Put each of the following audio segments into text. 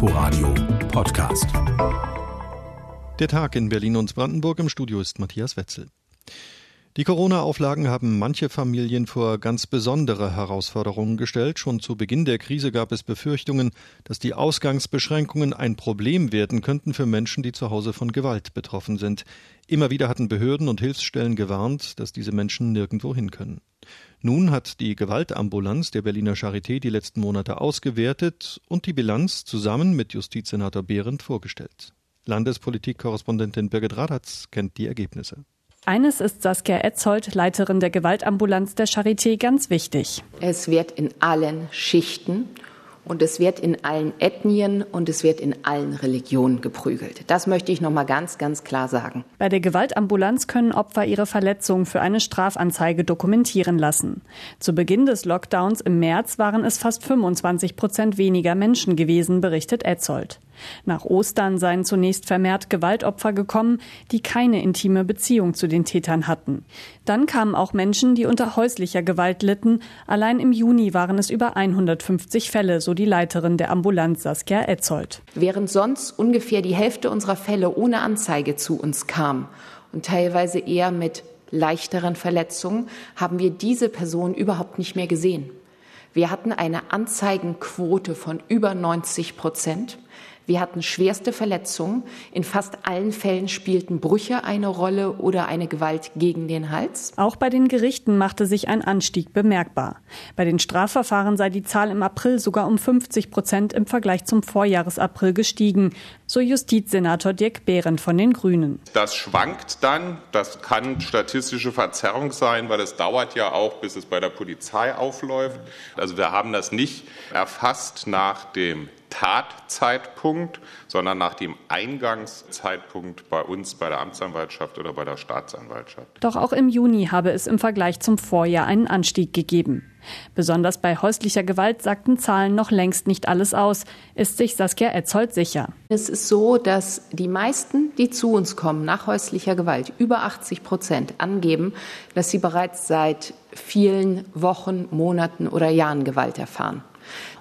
Inforadio Podcast. Der Tag in Berlin und Brandenburg im Studio ist Matthias Wetzel. Die Corona-Auflagen haben manche Familien vor ganz besondere Herausforderungen gestellt. Schon zu Beginn der Krise gab es Befürchtungen, dass die Ausgangsbeschränkungen ein Problem werden könnten für Menschen, die zu Hause von Gewalt betroffen sind. Immer wieder hatten Behörden und Hilfsstellen gewarnt, dass diese Menschen nirgendwo hin können. Nun hat die Gewaltambulanz der Berliner Charité die letzten Monate ausgewertet und die Bilanz zusammen mit Justizsenator Behrendt vorgestellt. Landespolitikkorrespondentin Birgit Radatz kennt die Ergebnisse. Eines ist Saskia Etzold, Leiterin der Gewaltambulanz der Charité, ganz wichtig. Es wird in allen Schichten und es wird in allen Ethnien und es wird in allen Religionen geprügelt. Das möchte ich noch mal ganz, ganz klar sagen. Bei der Gewaltambulanz können Opfer ihre Verletzungen für eine Strafanzeige dokumentieren lassen. Zu Beginn des Lockdowns im März waren es fast 25 Prozent weniger Menschen gewesen, berichtet Etzold. Nach Ostern seien zunächst vermehrt Gewaltopfer gekommen, die keine intime Beziehung zu den Tätern hatten. Dann kamen auch Menschen, die unter häuslicher Gewalt litten. Allein im Juni waren es über 150 Fälle, so die Leiterin der Ambulanz Saskia Etzold. Während sonst ungefähr die Hälfte unserer Fälle ohne Anzeige zu uns kam und teilweise eher mit leichteren Verletzungen, haben wir diese Person überhaupt nicht mehr gesehen. Wir hatten eine Anzeigenquote von über 90 Prozent. Wir hatten schwerste Verletzungen. In fast allen Fällen spielten Brüche eine Rolle oder eine Gewalt gegen den Hals. Auch bei den Gerichten machte sich ein Anstieg bemerkbar. Bei den Strafverfahren sei die Zahl im April sogar um 50 Prozent im Vergleich zum Vorjahresapril gestiegen, so Justizsenator Dirk Behrendt von den Grünen. Das schwankt dann. Das kann statistische Verzerrung sein, weil es dauert ja auch, bis es bei der Polizei aufläuft. Also wir haben das nicht erfasst nach dem Tatzeitpunkt, sondern nach dem Eingangszeitpunkt bei uns bei der Amtsanwaltschaft oder bei der Staatsanwaltschaft. Doch auch im Juni habe es im Vergleich zum Vorjahr einen Anstieg gegeben. Besonders bei häuslicher Gewalt sagten Zahlen noch längst nicht alles aus, ist sich Saskia Etzold sicher. Es ist so, dass die meisten, die zu uns kommen nach häuslicher Gewalt, über 80 Prozent angeben, dass sie bereits seit vielen Wochen, Monaten oder Jahren Gewalt erfahren.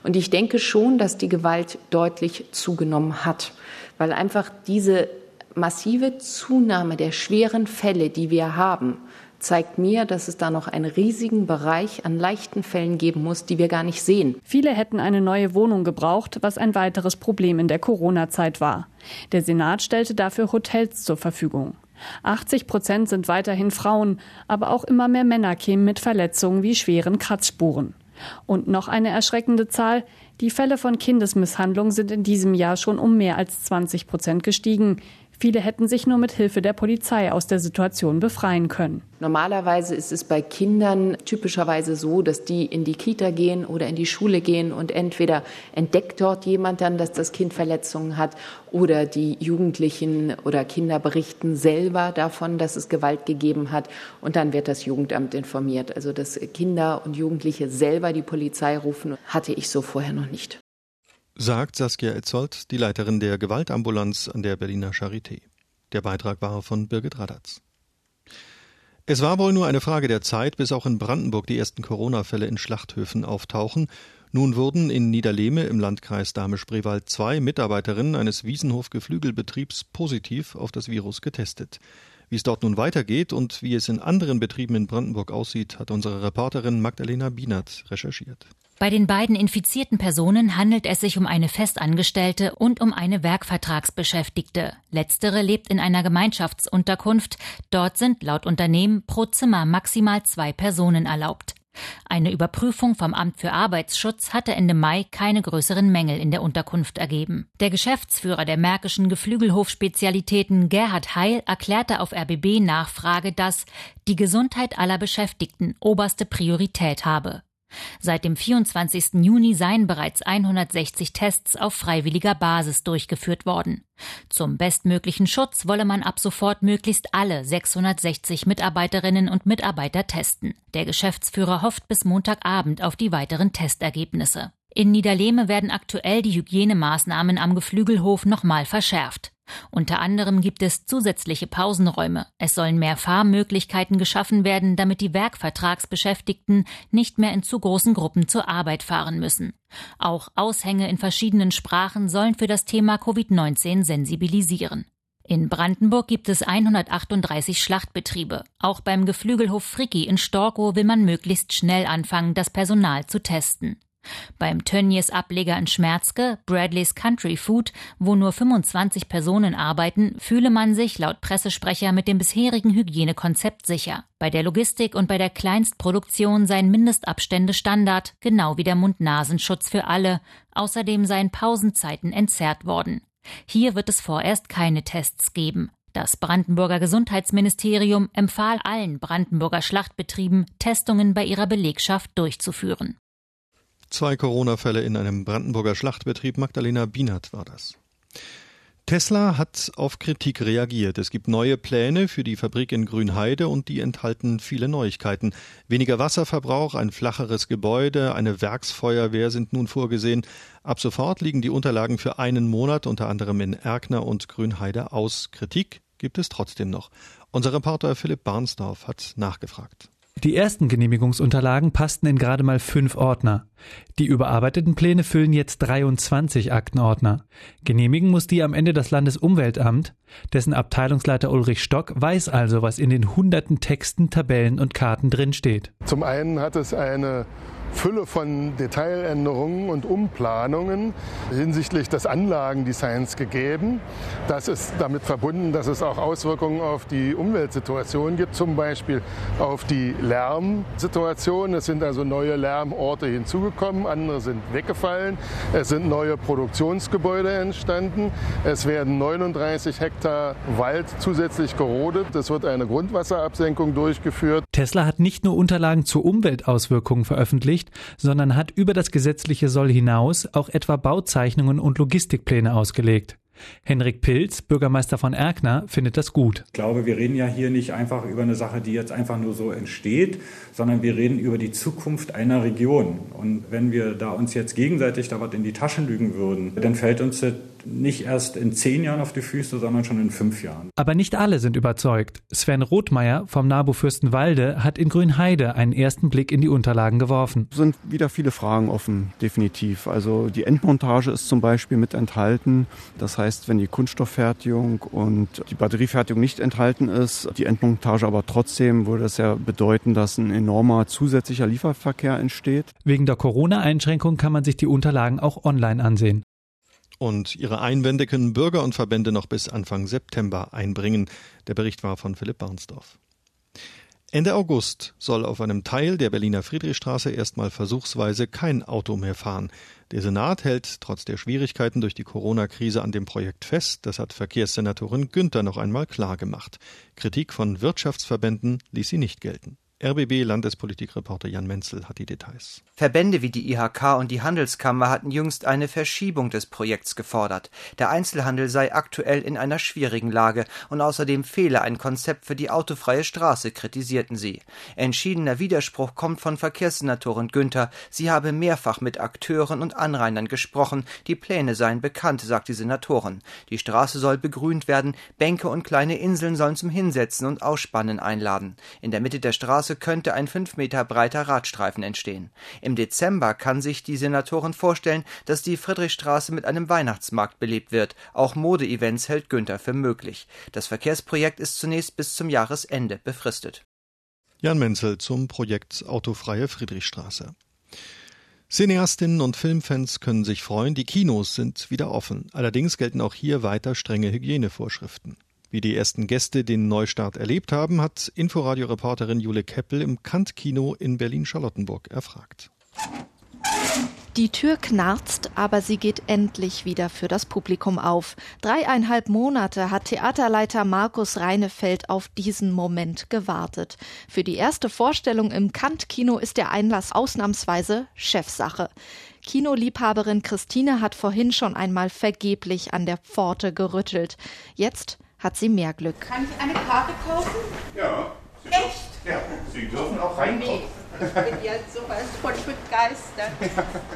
Und ich denke schon, dass die Gewalt deutlich zugenommen hat, weil einfach diese massive Zunahme der schweren Fälle, die wir haben, zeigt mir, dass es da noch einen riesigen Bereich an leichten Fällen geben muss, die wir gar nicht sehen. Viele hätten eine neue Wohnung gebraucht, was ein weiteres Problem in der Corona-Zeit war. Der Senat stellte dafür Hotels zur Verfügung. 80 Prozent sind weiterhin Frauen, aber auch immer mehr Männer kämen mit Verletzungen wie schweren Kratzspuren. Und noch eine erschreckende Zahl. Die Fälle von Kindesmisshandlung sind in diesem Jahr schon um mehr als 20 Prozent gestiegen. Viele hätten sich nur mit Hilfe der Polizei aus der Situation befreien können. Normalerweise ist es bei Kindern typischerweise so, dass die in die Kita gehen oder in die Schule gehen und entweder entdeckt dort jemand dann, dass das Kind Verletzungen hat oder die Jugendlichen oder Kinder berichten selber davon, dass es Gewalt gegeben hat und dann wird das Jugendamt informiert. Also dass Kinder und Jugendliche selber die Polizei rufen, hatte ich so vorher noch nicht sagt Saskia Etzold, die Leiterin der Gewaltambulanz an der Berliner Charité. Der Beitrag war von Birgit Radatz. Es war wohl nur eine Frage der Zeit, bis auch in Brandenburg die ersten Corona-Fälle in Schlachthöfen auftauchen. Nun wurden in Niederlehme im Landkreis Dahme-Spreewald zwei Mitarbeiterinnen eines Wiesenhof-Geflügelbetriebs positiv auf das Virus getestet. Wie es dort nun weitergeht und wie es in anderen Betrieben in Brandenburg aussieht, hat unsere Reporterin Magdalena Bienert recherchiert. Bei den beiden infizierten Personen handelt es sich um eine Festangestellte und um eine Werkvertragsbeschäftigte. Letztere lebt in einer Gemeinschaftsunterkunft. Dort sind laut Unternehmen pro Zimmer maximal zwei Personen erlaubt. Eine Überprüfung vom Amt für Arbeitsschutz hatte Ende Mai keine größeren Mängel in der Unterkunft ergeben. Der Geschäftsführer der Märkischen Geflügelhofspezialitäten Gerhard Heil erklärte auf RBB Nachfrage, dass die Gesundheit aller Beschäftigten oberste Priorität habe. Seit dem 24. Juni seien bereits 160 Tests auf freiwilliger Basis durchgeführt worden. Zum bestmöglichen Schutz wolle man ab sofort möglichst alle 660 Mitarbeiterinnen und Mitarbeiter testen. Der Geschäftsführer hofft bis Montagabend auf die weiteren Testergebnisse. In Niederlehme werden aktuell die Hygienemaßnahmen am Geflügelhof nochmal verschärft. Unter anderem gibt es zusätzliche Pausenräume. Es sollen mehr Fahrmöglichkeiten geschaffen werden, damit die Werkvertragsbeschäftigten nicht mehr in zu großen Gruppen zur Arbeit fahren müssen. Auch Aushänge in verschiedenen Sprachen sollen für das Thema Covid-19 sensibilisieren. In Brandenburg gibt es 138 Schlachtbetriebe. Auch beim Geflügelhof Fricki in Storkow will man möglichst schnell anfangen, das Personal zu testen. Beim Tönnies Ableger in Schmerzke, Bradleys Country Food, wo nur 25 Personen arbeiten, fühle man sich laut Pressesprecher mit dem bisherigen Hygienekonzept sicher. Bei der Logistik und bei der Kleinstproduktion seien Mindestabstände Standard, genau wie der Mund-Nasenschutz für alle. Außerdem seien Pausenzeiten entzerrt worden. Hier wird es vorerst keine Tests geben. Das Brandenburger Gesundheitsministerium empfahl allen Brandenburger Schlachtbetrieben, Testungen bei ihrer Belegschaft durchzuführen. Zwei Corona-Fälle in einem Brandenburger Schlachtbetrieb. Magdalena Bienert war das. Tesla hat auf Kritik reagiert. Es gibt neue Pläne für die Fabrik in Grünheide und die enthalten viele Neuigkeiten. Weniger Wasserverbrauch, ein flacheres Gebäude, eine Werksfeuerwehr sind nun vorgesehen. Ab sofort liegen die Unterlagen für einen Monat unter anderem in Erkner und Grünheide aus. Kritik gibt es trotzdem noch. Unser Reporter Philipp Barnsdorf hat nachgefragt. Die ersten Genehmigungsunterlagen passten in gerade mal fünf Ordner. Die überarbeiteten Pläne füllen jetzt 23 Aktenordner. Genehmigen muss die am Ende das Landesumweltamt. Dessen Abteilungsleiter Ulrich Stock weiß also, was in den hunderten Texten, Tabellen und Karten drinsteht. Zum einen hat es eine Fülle von Detailänderungen und Umplanungen hinsichtlich des Anlagendesigns gegeben. Das ist damit verbunden, dass es auch Auswirkungen auf die Umweltsituation gibt, zum Beispiel auf die Lärmsituation. Es sind also neue Lärmorte hinzugekommen, andere sind weggefallen. Es sind neue Produktionsgebäude entstanden. Es werden 39 Hektar Wald zusätzlich gerodet. Es wird eine Grundwasserabsenkung durchgeführt. Tesla hat nicht nur Unterlagen zu Umweltauswirkungen veröffentlicht, nicht, sondern hat über das gesetzliche Soll hinaus auch etwa Bauzeichnungen und Logistikpläne ausgelegt. Henrik Pilz, Bürgermeister von Erkner, findet das gut. Ich glaube, wir reden ja hier nicht einfach über eine Sache, die jetzt einfach nur so entsteht, sondern wir reden über die Zukunft einer Region. Und wenn wir da uns jetzt gegenseitig da was in die Taschen lügen würden, dann fällt uns das nicht erst in zehn Jahren auf die Füße, sondern schon in fünf Jahren. Aber nicht alle sind überzeugt. Sven Rothmeier vom NABU Fürstenwalde hat in Grünheide einen ersten Blick in die Unterlagen geworfen. Es sind wieder viele Fragen offen, definitiv. Also die Endmontage ist zum Beispiel mit enthalten. Das heißt, wenn die Kunststofffertigung und die Batteriefertigung nicht enthalten ist, die Endmontage aber trotzdem, würde das ja bedeuten, dass ein enormer zusätzlicher Lieferverkehr entsteht. Wegen der Corona-Einschränkung kann man sich die Unterlagen auch online ansehen. Und ihre Einwände können Bürger und Verbände noch bis Anfang September einbringen. Der Bericht war von Philipp Barnsdorf. Ende August soll auf einem Teil der Berliner Friedrichstraße erstmal versuchsweise kein Auto mehr fahren. Der Senat hält trotz der Schwierigkeiten durch die Corona-Krise an dem Projekt fest. Das hat Verkehrssenatorin Günther noch einmal klargemacht. Kritik von Wirtschaftsverbänden ließ sie nicht gelten. RBB-Landespolitikreporter Jan Menzel hat die Details. Verbände wie die IHK und die Handelskammer hatten jüngst eine Verschiebung des Projekts gefordert. Der Einzelhandel sei aktuell in einer schwierigen Lage und außerdem fehle ein Konzept für die autofreie Straße, kritisierten sie. Entschiedener Widerspruch kommt von Verkehrssenatorin Günther. Sie habe mehrfach mit Akteuren und Anrainern gesprochen. Die Pläne seien bekannt, sagt die Senatorin. Die Straße soll begrünt werden, Bänke und kleine Inseln sollen zum Hinsetzen und Ausspannen einladen. In der Mitte der Straße Straße könnte ein fünf Meter breiter Radstreifen entstehen. Im Dezember kann sich die Senatorin vorstellen, dass die Friedrichstraße mit einem Weihnachtsmarkt belebt wird. Auch Modeevents hält Günther für möglich. Das Verkehrsprojekt ist zunächst bis zum Jahresende befristet. Jan Menzel zum Projekt Autofreie Friedrichstraße. Cineastinnen und Filmfans können sich freuen, die Kinos sind wieder offen. Allerdings gelten auch hier weiter strenge Hygienevorschriften. Wie die ersten Gäste den Neustart erlebt haben, hat Inforadio-Reporterin Jule Keppel im Kant-Kino in Berlin-Charlottenburg erfragt. Die Tür knarzt, aber sie geht endlich wieder für das Publikum auf. Dreieinhalb Monate hat Theaterleiter Markus Reinefeld auf diesen Moment gewartet. Für die erste Vorstellung im Kant-Kino ist der Einlass ausnahmsweise Chefsache. Kinoliebhaberin Christine hat vorhin schon einmal vergeblich an der Pforte gerüttelt. Jetzt hat sie mehr Glück. Kann ich eine Karte kaufen? Ja. Echt? Ja, Sie dürfen auch reinkommen. Ich bin jetzt sowas von begeistert.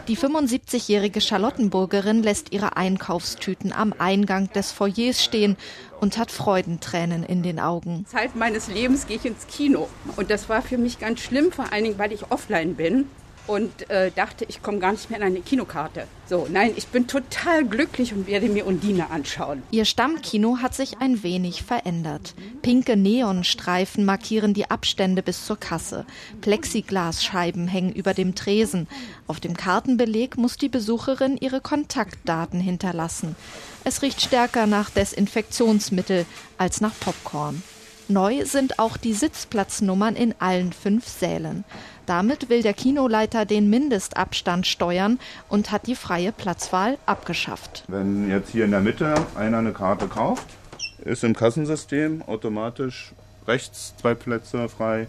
Die 75-jährige Charlottenburgerin lässt ihre Einkaufstüten am Eingang des Foyers stehen und hat Freudentränen in den Augen. Zeit meines Lebens gehe ich ins Kino. Und das war für mich ganz schlimm, vor allen Dingen, weil ich offline bin und äh, dachte, ich komme gar nicht mehr an eine Kinokarte. So, nein, ich bin total glücklich und werde mir Undine anschauen. Ihr Stammkino hat sich ein wenig verändert. Pinke Neonstreifen markieren die Abstände bis zur Kasse. Plexiglasscheiben hängen über dem Tresen. Auf dem Kartenbeleg muss die Besucherin ihre Kontaktdaten hinterlassen. Es riecht stärker nach Desinfektionsmittel als nach Popcorn. Neu sind auch die Sitzplatznummern in allen fünf Sälen. Damit will der Kinoleiter den Mindestabstand steuern und hat die freie Platzwahl abgeschafft. Wenn jetzt hier in der Mitte einer eine Karte kauft, ist im Kassensystem automatisch rechts zwei Plätze frei,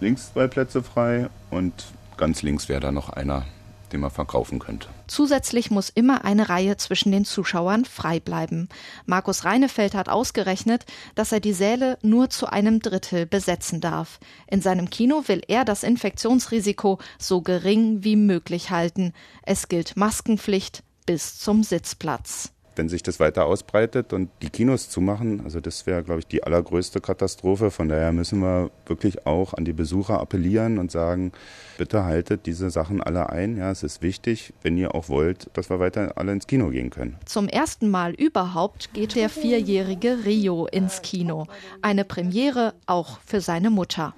links zwei Plätze frei und ganz links wäre da noch einer den man verkaufen könnte. Zusätzlich muss immer eine Reihe zwischen den Zuschauern frei bleiben. Markus Reinefeld hat ausgerechnet, dass er die Säle nur zu einem Drittel besetzen darf. In seinem Kino will er das Infektionsrisiko so gering wie möglich halten. Es gilt Maskenpflicht bis zum Sitzplatz wenn sich das weiter ausbreitet und die Kinos zumachen, also das wäre, glaube ich, die allergrößte Katastrophe. Von daher müssen wir wirklich auch an die Besucher appellieren und sagen, bitte haltet diese Sachen alle ein. Ja, es ist wichtig, wenn ihr auch wollt, dass wir weiter alle ins Kino gehen können. Zum ersten Mal überhaupt geht der vierjährige Rio ins Kino. Eine Premiere auch für seine Mutter.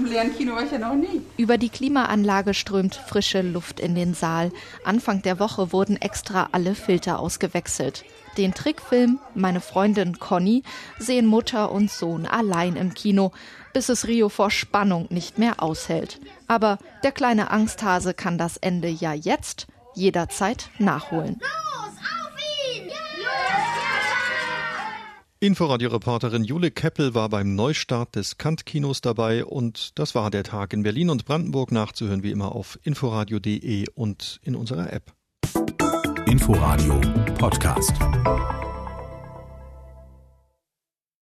Zum leeren Kino war ich ja noch nie. Über die Klimaanlage strömt frische Luft in den Saal. Anfang der Woche wurden extra alle Filter ausgewechselt. Den Trickfilm Meine Freundin Conny sehen Mutter und Sohn allein im Kino, bis es Rio vor Spannung nicht mehr aushält. Aber der kleine Angsthase kann das Ende ja jetzt jederzeit nachholen. Inforadio-Reporterin Jule Keppel war beim Neustart des Kant-Kinos dabei und das war der Tag in Berlin und Brandenburg nachzuhören wie immer auf inforadio.de und in unserer App. Inforadio Podcast.